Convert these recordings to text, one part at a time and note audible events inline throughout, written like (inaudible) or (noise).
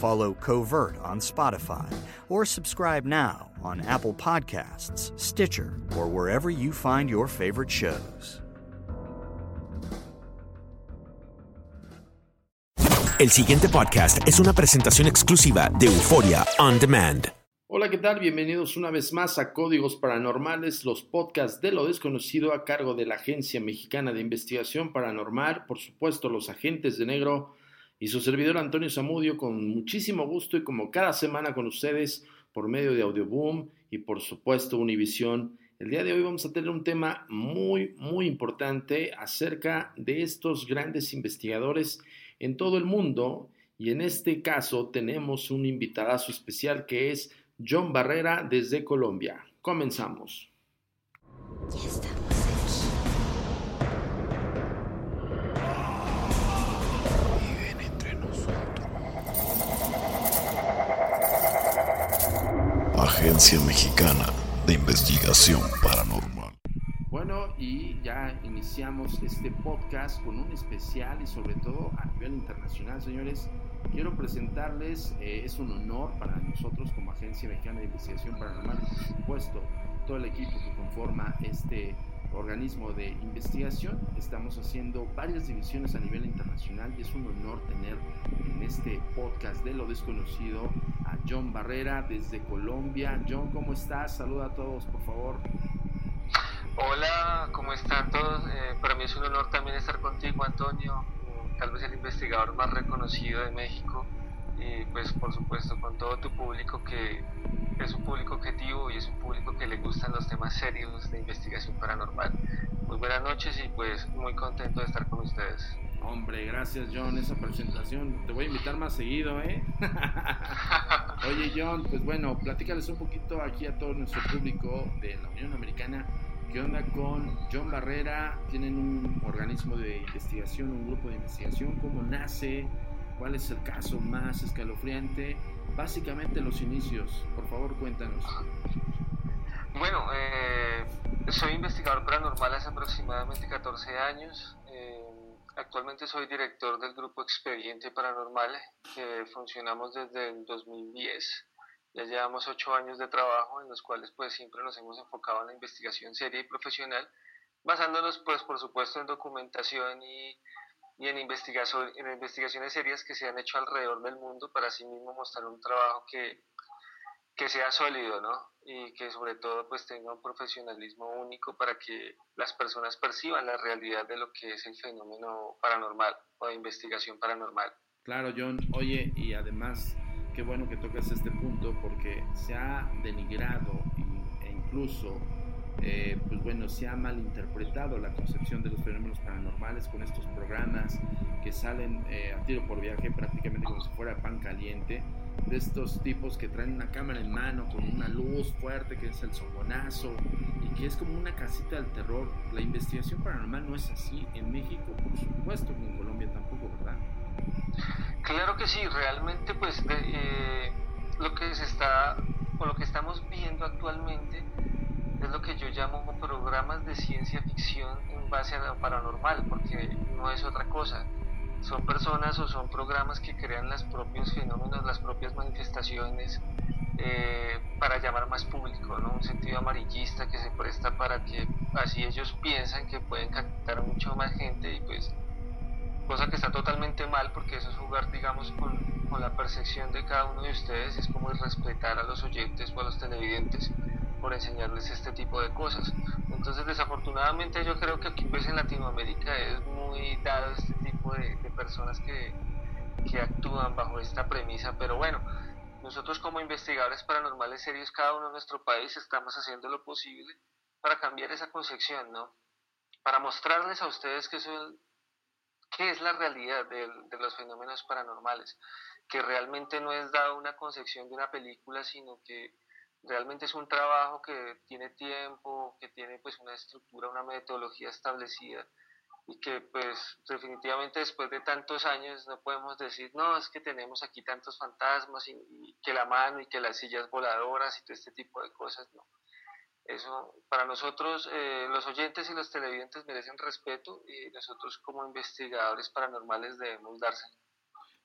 Follow Covert on Spotify or subscribe now on Apple Podcasts, Stitcher, or wherever you find your favorite shows. El siguiente podcast es una presentación exclusiva de Euforia On Demand. Hola, ¿qué tal? Bienvenidos una vez más a Códigos Paranormales, los podcasts de lo desconocido a cargo de la Agencia Mexicana de Investigación Paranormal, por supuesto los agentes de negro y su servidor Antonio Zamudio con muchísimo gusto y como cada semana con ustedes por medio de Audioboom y por supuesto Univisión. El día de hoy vamos a tener un tema muy, muy importante acerca de estos grandes investigadores en todo el mundo y en este caso tenemos un invitadazo especial que es John Barrera desde Colombia. Comenzamos. Ya estamos Agencia Mexicana de Investigación Paranormal. Bueno, y ya iniciamos este podcast con un especial y sobre todo a nivel internacional, señores. Quiero presentarles, eh, es un honor para nosotros como Agencia Mexicana de Investigación Paranormal, por supuesto, todo el equipo que conforma este organismo de investigación. Estamos haciendo varias divisiones a nivel internacional y es un honor tener en este podcast de lo desconocido John Barrera desde Colombia. John, ¿cómo estás? Saluda a todos, por favor. Hola, ¿cómo están todos? Eh, para mí es un honor también estar contigo, Antonio, tal vez el investigador más reconocido de México, y pues por supuesto con todo tu público que es un público objetivo y es un público que le gustan los temas serios de investigación paranormal. Muy buenas noches y pues muy contento de estar con ustedes. Hombre, gracias John, esa presentación. Te voy a invitar más seguido, ¿eh? (laughs) Oye John, pues bueno, platícales un poquito aquí a todo nuestro público de la Unión Americana. ¿Qué onda con John Barrera? ¿Tienen un organismo de investigación, un grupo de investigación? ¿Cómo nace? ¿Cuál es el caso más escalofriante? Básicamente los inicios. Por favor, cuéntanos. Bueno, eh, soy investigador paranormal hace aproximadamente 14 años. Eh, actualmente soy director del grupo Expediente Paranormal, que funcionamos desde el 2010. Ya llevamos ocho años de trabajo en los cuales pues siempre nos hemos enfocado en la investigación seria y profesional, basándonos pues por supuesto en documentación y, en, investigación, en investigaciones serias que se han hecho alrededor del mundo para así mismo mostrar un trabajo que, que sea sólido, ¿no? Y que sobre todo pues tenga un profesionalismo único para que las personas perciban la realidad de lo que es el fenómeno paranormal o investigación paranormal. Claro, John. Oye, y además, qué bueno que tocas este punto porque se ha denigrado e incluso, eh, pues bueno, se ha malinterpretado la concepción de los fenómenos paranormales con estos programas que salen eh, a tiro por viaje prácticamente como si fuera pan caliente de estos tipos que traen una cámara en mano con una luz fuerte que es el sobonazo y que es como una casita del terror. La investigación paranormal no es así en México, por supuesto que en Colombia tampoco, ¿verdad? Claro que sí, realmente pues eh, lo que se está o lo que estamos viendo actualmente es lo que yo llamo programas de ciencia ficción en base a lo paranormal, porque no es otra cosa son personas o son programas que crean los propios fenómenos, las propias manifestaciones eh, para llamar más público, ¿no? un sentido amarillista que se presta para que así ellos piensan que pueden captar mucho más gente y pues cosa que está totalmente mal porque eso es jugar digamos con, con la percepción de cada uno de ustedes, es como respetar a los oyentes o a los televidentes por enseñarles este tipo de cosas. Entonces desafortunadamente yo creo que aquí pues en Latinoamérica es muy dado este tipo de, personas que, que actúan bajo esta premisa, pero bueno, nosotros como investigadores paranormales serios, cada uno en nuestro país, estamos haciendo lo posible para cambiar esa concepción, ¿no? Para mostrarles a ustedes que, son, qué es la realidad de, de, los fenómenos paranormales, que realmente no es dado una concepción de una película, sino que realmente es un trabajo que tiene tiempo, que tiene pues una estructura, una metodología establecida y que pues definitivamente después de tantos años no podemos decir, no, es que tenemos aquí tantos fantasmas y, que la mano y que las sillas voladoras y todo este tipo de cosas, no. Eso para nosotros, eh, los oyentes y los televidentes merecen respeto y nosotros como investigadores paranormales debemos dárselo.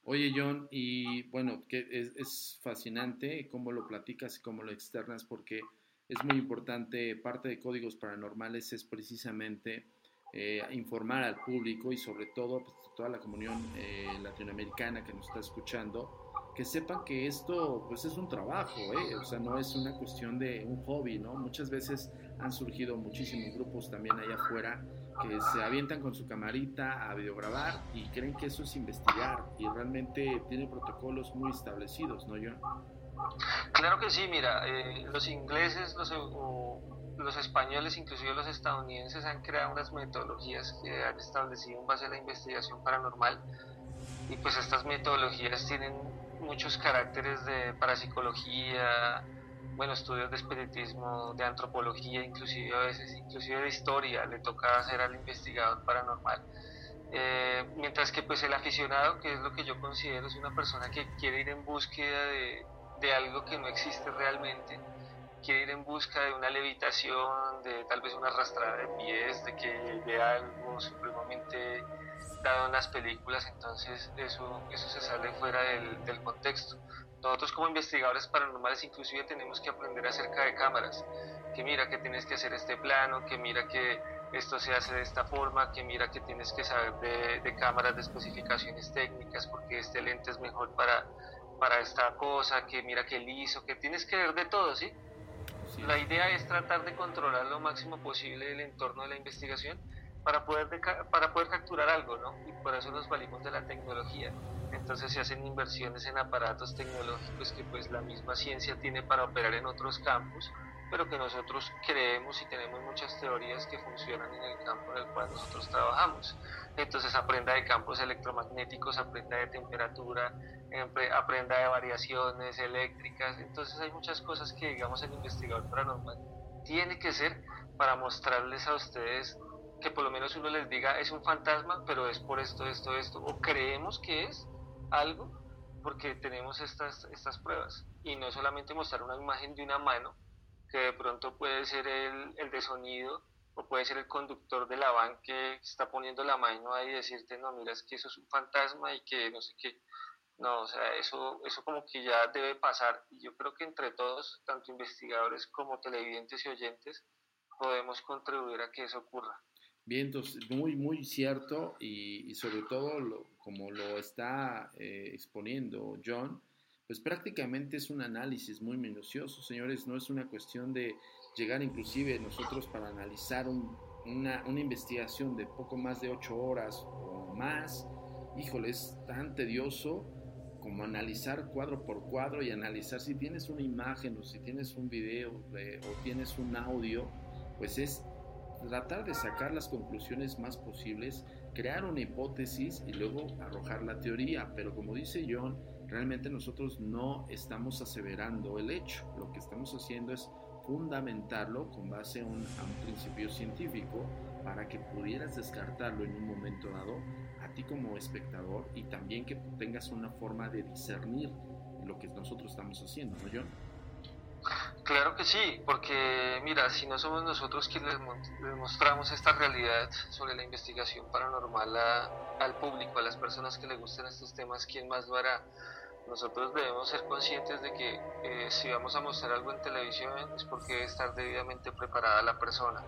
Oye, John, y bueno, que es, es, fascinante cómo lo platicas y cómo lo externas, porque es muy importante, parte de Códigos Paranormales es precisamente eh, informar al público y sobre todo pues, toda la comunidad eh, latinoamericana que nos está escuchando, que sepan que esto pues es un trabajo, ¿eh? o sea, no es una cuestión de un hobby, ¿no? Muchas veces han surgido muchísimos grupos también allá afuera que se avientan con su camarita a videograbar y creen que eso es investigar y realmente tiene protocolos muy establecidos, ¿no, John? Claro que sí, mira, eh, los ingleses, los, los españoles, inclusive los estadounidenses han creado unas metodologías que han establecido en base a la investigación paranormal y pues estas metodologías tienen muchos caracteres de parapsicología, bueno, estudios de espiritismo, de antropología, inclusive a veces, inclusive de historia, le toca hacer al investigador paranormal. Eh, mientras que pues el aficionado, que es lo que yo considero, es una persona que quiere ir en búsqueda de, de algo que no existe realmente, quiere ir en busca de una levitación, de tal vez una arrastrada de pies, de que vea algo supremamente dado en las películas, entonces eso, eso se sale fuera del, del contexto. Nosotros como investigadores paranormales inclusive tenemos que aprender acerca de cámaras, que mira que tienes que hacer este plano, que mira que esto se hace de esta forma, que mira que tienes que saber de, de cámaras de especificaciones técnicas, porque este lente es mejor para, para esta cosa, que mira que liso, que tienes que ver de todo, ¿sí? La idea es tratar de controlar lo máximo posible el entorno de la investigación para poder, para poder capturar algo, ¿no? Y por eso nos valimos de la tecnología entonces se hacen inversiones en aparatos tecnológicos que pues la misma ciencia tiene para operar en otros campos, pero que nosotros creemos y tenemos muchas teorías que funcionan en el campo en el cual nosotros trabajamos. Entonces aprenda de campos electromagnéticos, aprenda de temperatura, aprenda de variaciones eléctricas, entonces hay muchas cosas que digamos el investigador paranormal tiene que ser para mostrarles a ustedes que por lo menos uno les diga es un fantasma, pero es por esto, esto, esto, o creemos que es, algo porque tenemos estas, estas pruebas. Y no solamente mostrar una imagen de una mano, que de pronto puede ser el, el de sonido o puede ser el conductor de la van que está poniendo la mano ahí y decirte, no, mira, es que eso es un fantasma y que no sé qué. No, o sea, eso, eso como que ya debe pasar. Y yo creo que entre todos, tanto investigadores como televidentes y oyentes, podemos contribuir a que eso ocurra. Bien, entonces, muy, muy cierto y, y sobre todo lo, como lo está eh, exponiendo John, pues prácticamente es un análisis muy minucioso, señores, no es una cuestión de llegar inclusive nosotros para analizar un, una, una, investigación de poco más de ocho horas o más, híjole, es tan tedioso como analizar cuadro por cuadro y analizar si tienes una imagen o si tienes un video eh, o tienes un audio, pues es tratar de sacar las conclusiones más posibles, crear una hipótesis y luego arrojar la teoría. Pero como dice John, realmente nosotros no estamos aseverando el hecho. Lo que estamos haciendo es fundamentarlo con base a un, principio científico para que pudieras descartarlo en un momento dado a ti como espectador y también que tengas una forma de discernir lo que nosotros estamos haciendo, ¿no, John? Claro que sí, porque mira, si no somos nosotros quienes les mostramos esta realidad sobre la investigación paranormal a, al público, a las personas que les gustan estos temas, ¿quién más lo hará? Nosotros debemos ser conscientes de que eh, si vamos a mostrar algo en televisión es porque debe estar debidamente preparada la persona,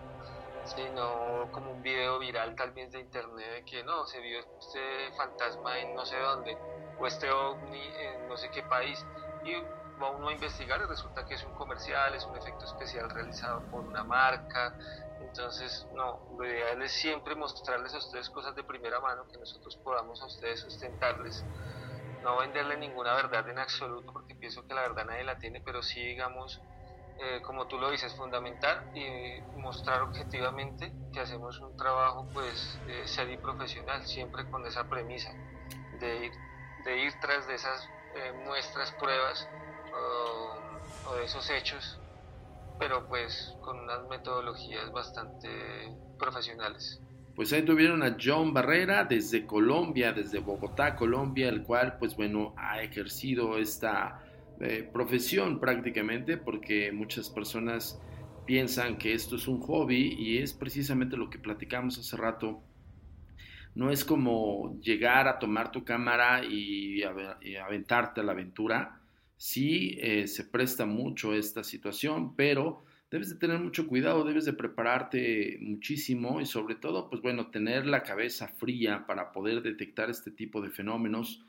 sino como un video viral tal vez de internet de que no, se vio este fantasma en no sé dónde, o este ovni en no sé qué país, y va uno a investigar y resulta que es un comercial, es un efecto especial realizado por una marca. Entonces, no, lo ideal es siempre mostrarles a ustedes cosas de primera mano que nosotros podamos a ustedes sustentarles. No venderle ninguna verdad en absoluto, porque pienso que la verdad nadie la tiene, pero sí, digamos, eh, como tú lo dices, fundamental y mostrar objetivamente que hacemos un trabajo pues eh, serio y profesional, siempre con esa premisa de ir, de ir tras de esas eh, muestras, pruebas o, o, de esos hechos, pero pues con unas metodologías bastante profesionales. Pues ahí tuvieron a John Barrera desde Colombia, desde Bogotá, Colombia, el cual pues bueno ha ejercido esta eh, profesión prácticamente porque muchas personas piensan que esto es un hobby y es precisamente lo que platicamos hace rato. No es como llegar a tomar tu cámara y aventarte a la aventura, sí eh, se presta mucho esta situación, pero debes de tener mucho cuidado, debes de prepararte muchísimo y sobre todo, pues bueno, tener la cabeza fría para poder detectar este tipo de fenómenos.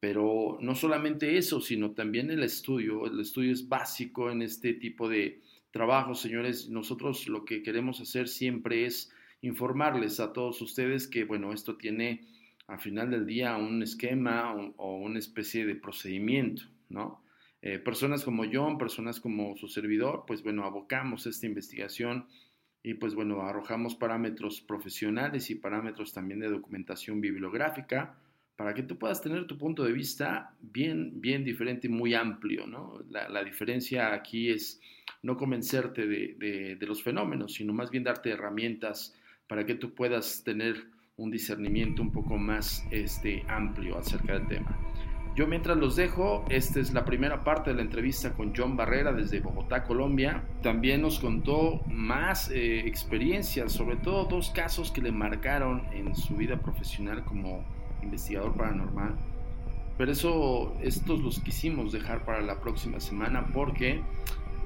Pero no solamente eso, sino también el estudio. El estudio es básico en este tipo de trabajo, señores. Nosotros lo que queremos hacer siempre es informarles a todos ustedes que, bueno, esto tiene al final del día un esquema o, una especie de procedimiento, ¿no? Eh, personas como John, personas como su servidor, pues bueno, abocamos esta investigación y pues bueno, arrojamos parámetros profesionales y parámetros también de documentación bibliográfica para que tú puedas tener tu punto de vista bien, bien diferente y muy amplio, ¿no? La, diferencia aquí es no convencerte de, de, de los fenómenos, sino más bien darte herramientas para que tú puedas tener un discernimiento un poco más este, amplio acerca del tema. Yo mientras los dejo, esta es la primera parte de la entrevista con John Barrera desde Bogotá, Colombia. También nos contó más eh, experiencias, sobre todo dos casos que le marcaron en su vida profesional como investigador paranormal. Pero eso, estos los quisimos dejar para la próxima semana porque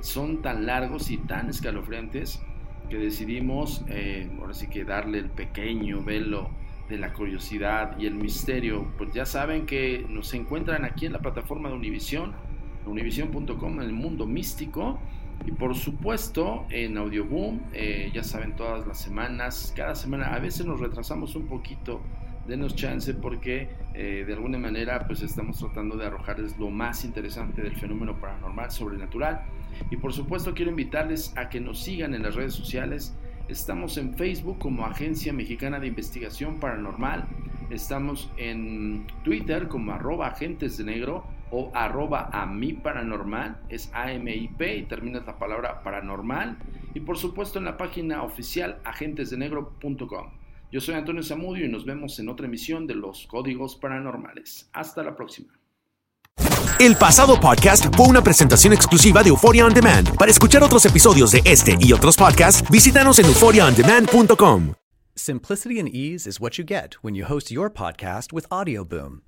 son tan largos y tan escalofriantes que decidimos, eh, ahora sí que darle el pequeño velo de la curiosidad y el misterio, pues ya saben que nos encuentran aquí en la plataforma de Univision, univision.com, en el mundo místico. Y por supuesto en Audioboom, eh, ya saben, todas las semanas, cada semana, a veces nos retrasamos un poquito, denos chance porque eh, de alguna manera pues estamos tratando de arrojarles lo más interesante del fenómeno paranormal, sobrenatural. Y por supuesto quiero invitarles a que nos sigan en las redes sociales. Estamos en Facebook como Agencia Mexicana de Investigación Paranormal. Estamos en Twitter como arroba agentes de negro o arroba a mi paranormal. Es AMIP y termina la palabra paranormal. Y por supuesto en la página oficial agentesdenegro.com. Yo soy Antonio Zamudio y nos vemos en otra emisión de Los Códigos Paranormales. Hasta la próxima. El pasado podcast fue una presentación exclusiva de Euphoria On Demand. Para escuchar otros episodios de este y otros podcasts, visítanos en euphoriaondemand.com. Simplicity and ease is what you get when you host your podcast with Audioboom.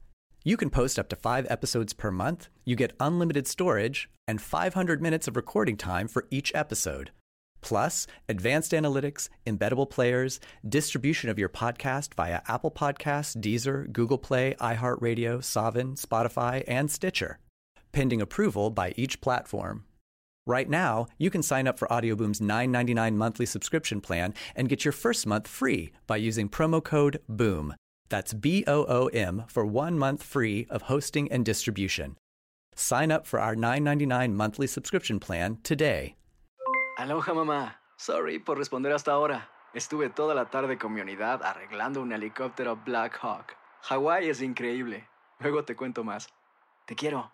You can post up to five episodes per month, you get unlimited storage, and 500 minutes of recording time for each episode. Plus, advanced analytics, embeddable players, distribution of your podcast via Apple Podcasts, Deezer, Google Play, iHeartRadio, Savin, Spotify, and Stitcher, pending approval by each platform. Right now, you can sign up for Audioboom's $9.99 monthly subscription plan and get your first month free by using promo code BOOM. That's B O O M for one month free of hosting and distribution. Sign up for our $9.99 monthly subscription plan today. Aloha mamá. Sorry por responder hasta ahora. Estuve toda la tarde con mi unidad arreglando un helicóptero Black Hawk. Hawái es increíble. Luego te cuento más. Te quiero.